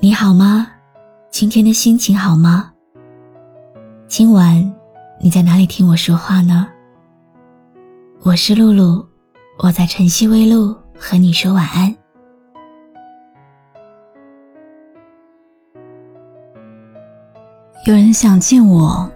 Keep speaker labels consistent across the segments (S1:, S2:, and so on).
S1: 你好吗？今天的心情好吗？今晚你在哪里听我说话呢？我是露露，我在晨曦微露和你说晚安。有人想见我，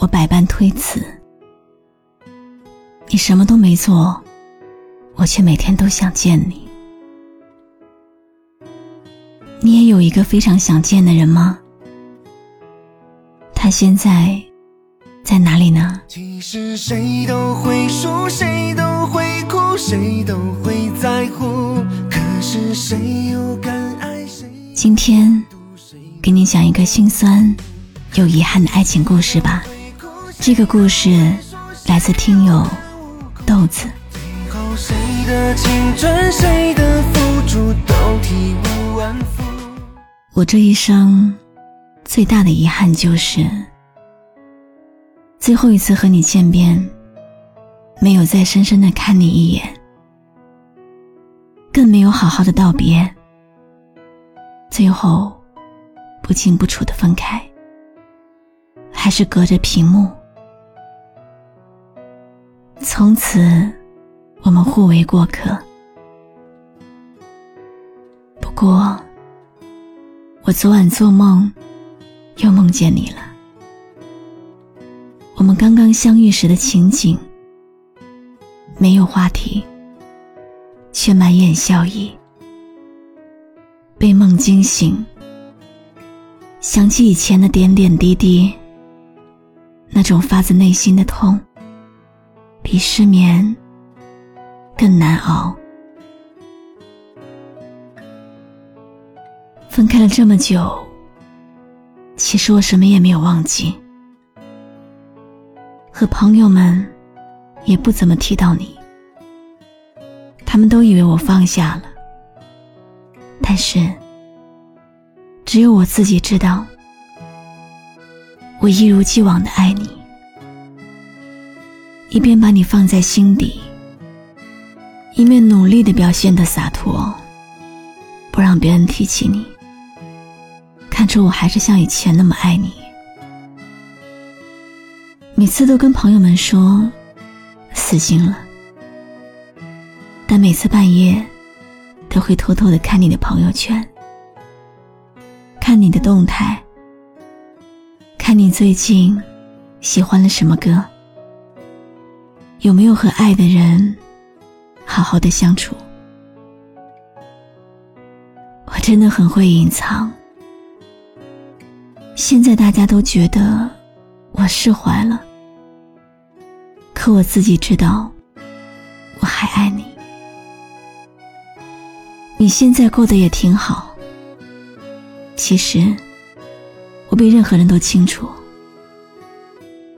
S1: 我百般推辞。你什么都没做，我却每天都想见你。你也有一个非常想见的人吗？他现在在哪里呢？
S2: 其实谁都会输，谁都会哭，谁都会在乎。可是谁又敢爱谁？
S1: 今天给你讲一个心酸又遗憾的爱情故事吧。这个故事来自听友豆子。
S2: 最后谁的青春，谁的付出都体无完肤。
S1: 我这一生最大的遗憾就是，最后一次和你见面，没有再深深的看你一眼，更没有好好的道别，最后不清不楚的分开，还是隔着屏幕。从此，我们互为过客。不过。我昨晚做梦，又梦见你了。我们刚刚相遇时的情景，没有话题，却满眼笑意。被梦惊醒，想起以前的点点滴滴，那种发自内心的痛，比失眠更难熬。分开了这么久，其实我什么也没有忘记，和朋友们也不怎么提到你，他们都以为我放下了，但是只有我自己知道，我一如既往的爱你，一边把你放在心底，一面努力的表现的洒脱，不让别人提起你。看出我还是像以前那么爱你，每次都跟朋友们说死心了，但每次半夜都会偷偷的看你的朋友圈，看你的动态，看你最近喜欢了什么歌，有没有和爱的人好好的相处。我真的很会隐藏。现在大家都觉得我释怀了，可我自己知道，我还爱你。你现在过得也挺好。其实，我比任何人都清楚，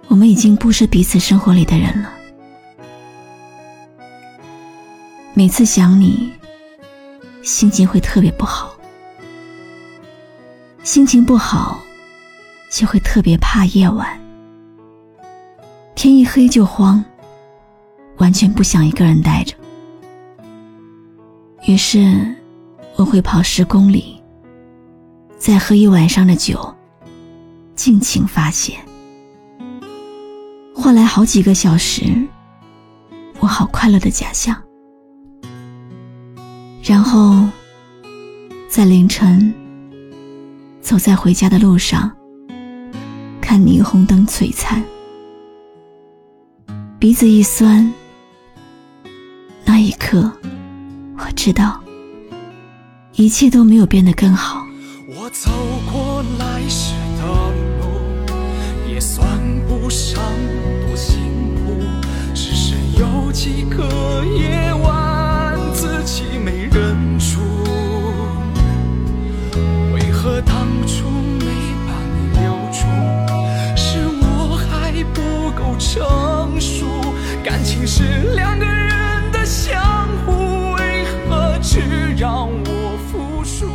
S1: 我们已经不是彼此生活里的人了。每次想你，心情会特别不好，心情不好。就会特别怕夜晚，天一黑就慌，完全不想一个人待着。于是，我会跑十公里，再喝一晚上的酒，尽情发泄，换来好几个小时我好快乐的假象。然后，在凌晨，走在回家的路上。看霓虹灯璀璨，鼻子一酸，那一刻，我知道一切都没有变得更好。
S2: 我走过来时的路，也算不上多辛苦，只是有几个夜是两个人的相互，为何只让我服输？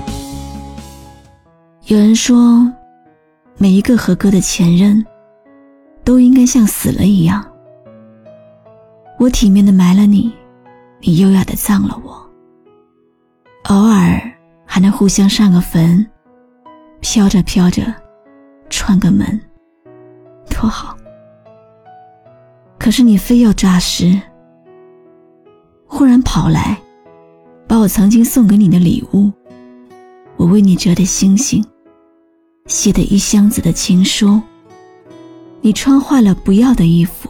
S1: 有人说，每一个合格的前任，都应该像死了一样。我体面的埋了你，你优雅的葬了我，偶尔还能互相上个坟，飘着飘着，串个门，多好。可是你非要诈尸，忽然跑来，把我曾经送给你的礼物，我为你折的星星，写的一箱子的情书，你穿坏了不要的衣服，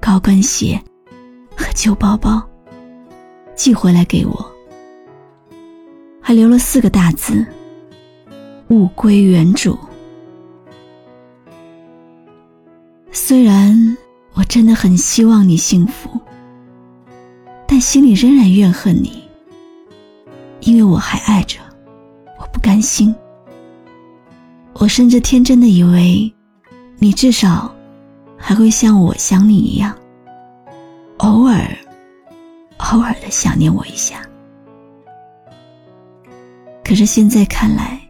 S1: 高跟鞋和旧包包，寄回来给我，还留了四个大字：物归原主。虽然。我真的很希望你幸福，但心里仍然怨恨你，因为我还爱着，我不甘心。我甚至天真的以为，你至少还会像我想你一样，偶尔、偶尔的想念我一下。可是现在看来，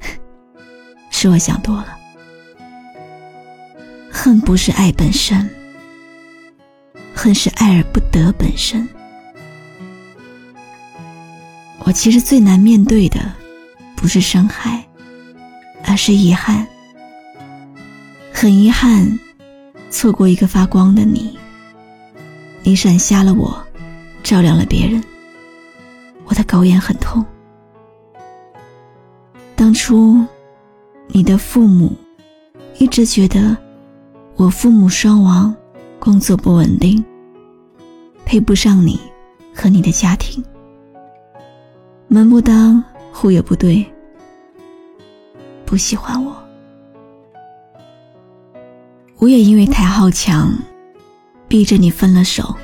S1: 是我想多了。恨不是爱本身，恨是爱而不得本身。我其实最难面对的，不是伤害，而是遗憾。很遗憾，错过一个发光的你。你闪瞎了我，照亮了别人。我的狗眼很痛。当初，你的父母一直觉得。我父母双亡，工作不稳定，配不上你和你的家庭，门不当户也不对，不喜欢我。我也因为太好强，逼着你分了手。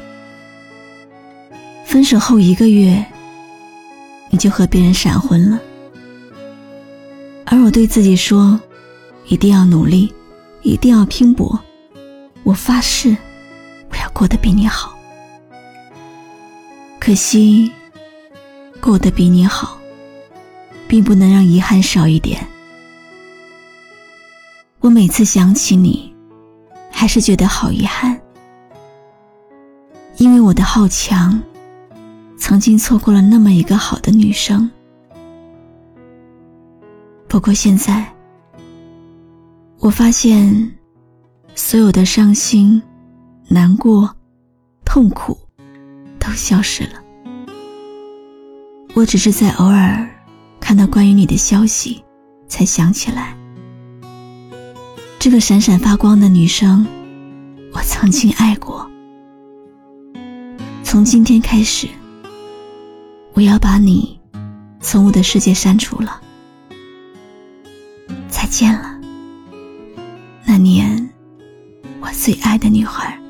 S1: 分手后一个月，你就和别人闪婚了，而我对自己说，一定要努力，一定要拼搏。我发誓，我要过得比你好。可惜，过得比你好，并不能让遗憾少一点。我每次想起你，还是觉得好遗憾，因为我的好强，曾经错过了那么一个好的女生。不过现在，我发现。所有的伤心、难过、痛苦都消失了。我只是在偶尔看到关于你的消息，才想起来，这个闪闪发光的女生，我曾经爱过。从今天开始，我要把你从我的世界删除了。再见了，那年。最爱的女孩。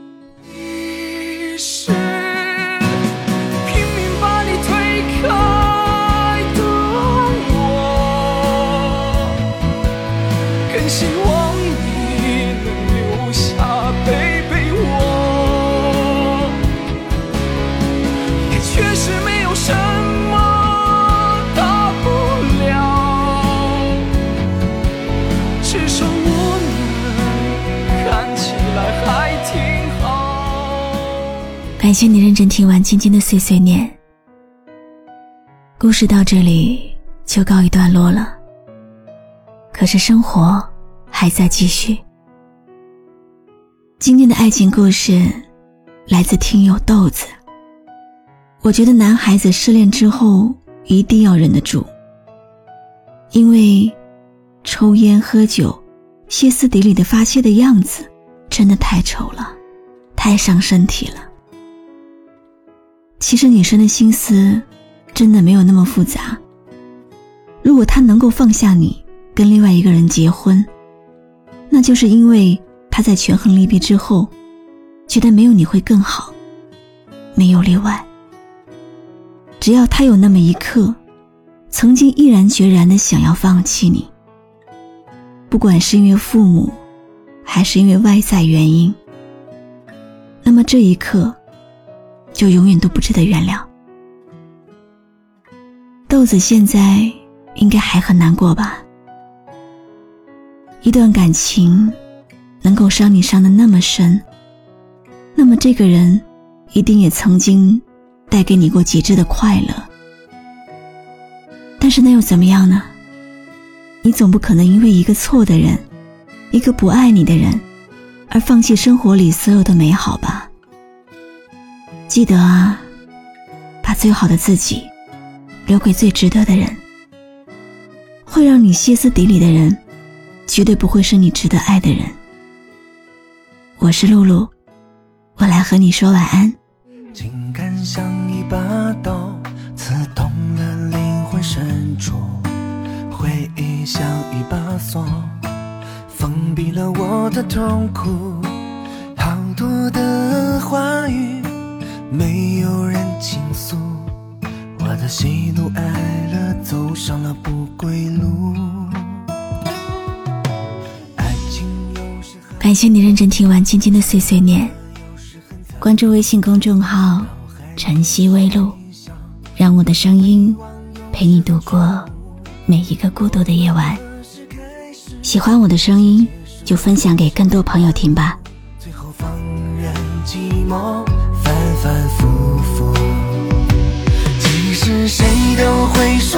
S1: 感谢你认真听完今天的碎碎念。故事到这里就告一段落了。可是生活还在继续。今天的爱情故事来自听友豆子。我觉得男孩子失恋之后一定要忍得住，因为抽烟喝酒、歇斯底里的发泄的样子真的太丑了，太伤身体了。其实女生的心思，真的没有那么复杂。如果他能够放下你，跟另外一个人结婚，那就是因为他在权衡利弊之后，觉得没有你会更好，没有例外。只要他有那么一刻，曾经毅然决然的想要放弃你，不管是因为父母，还是因为外在原因，那么这一刻。就永远都不值得原谅。豆子现在应该还很难过吧？一段感情能够伤你伤的那么深，那么这个人一定也曾经带给你过极致的快乐。但是那又怎么样呢？你总不可能因为一个错的人，一个不爱你的人，而放弃生活里所有的美好吧？记得啊，把最好的自己留给最值得的人。会让你歇斯底里的人，绝对不会是你值得爱的人。我是露露，我来和你说晚安。
S2: 情感像一把刀，刺痛了灵魂深处；回忆像一把锁，封闭了我的痛苦。好多的话语，没有人倾诉。我的喜怒哀乐走上了不归路。
S1: 感谢你认真听完今天的碎碎念，关注微信公众号“晨曦微露”，让我的声音陪你度过每一个孤独的夜晚。喜欢我的声音，就分享给更多朋友听吧。
S2: 最后放任寂寞反反复复。是谁都会说，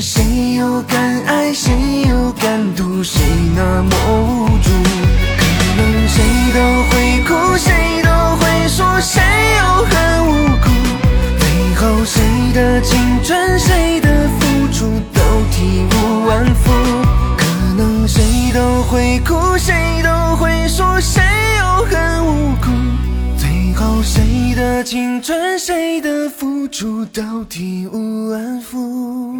S2: 谁又敢爱，谁又敢赌，谁那么无青春，谁的付出都体无完肤。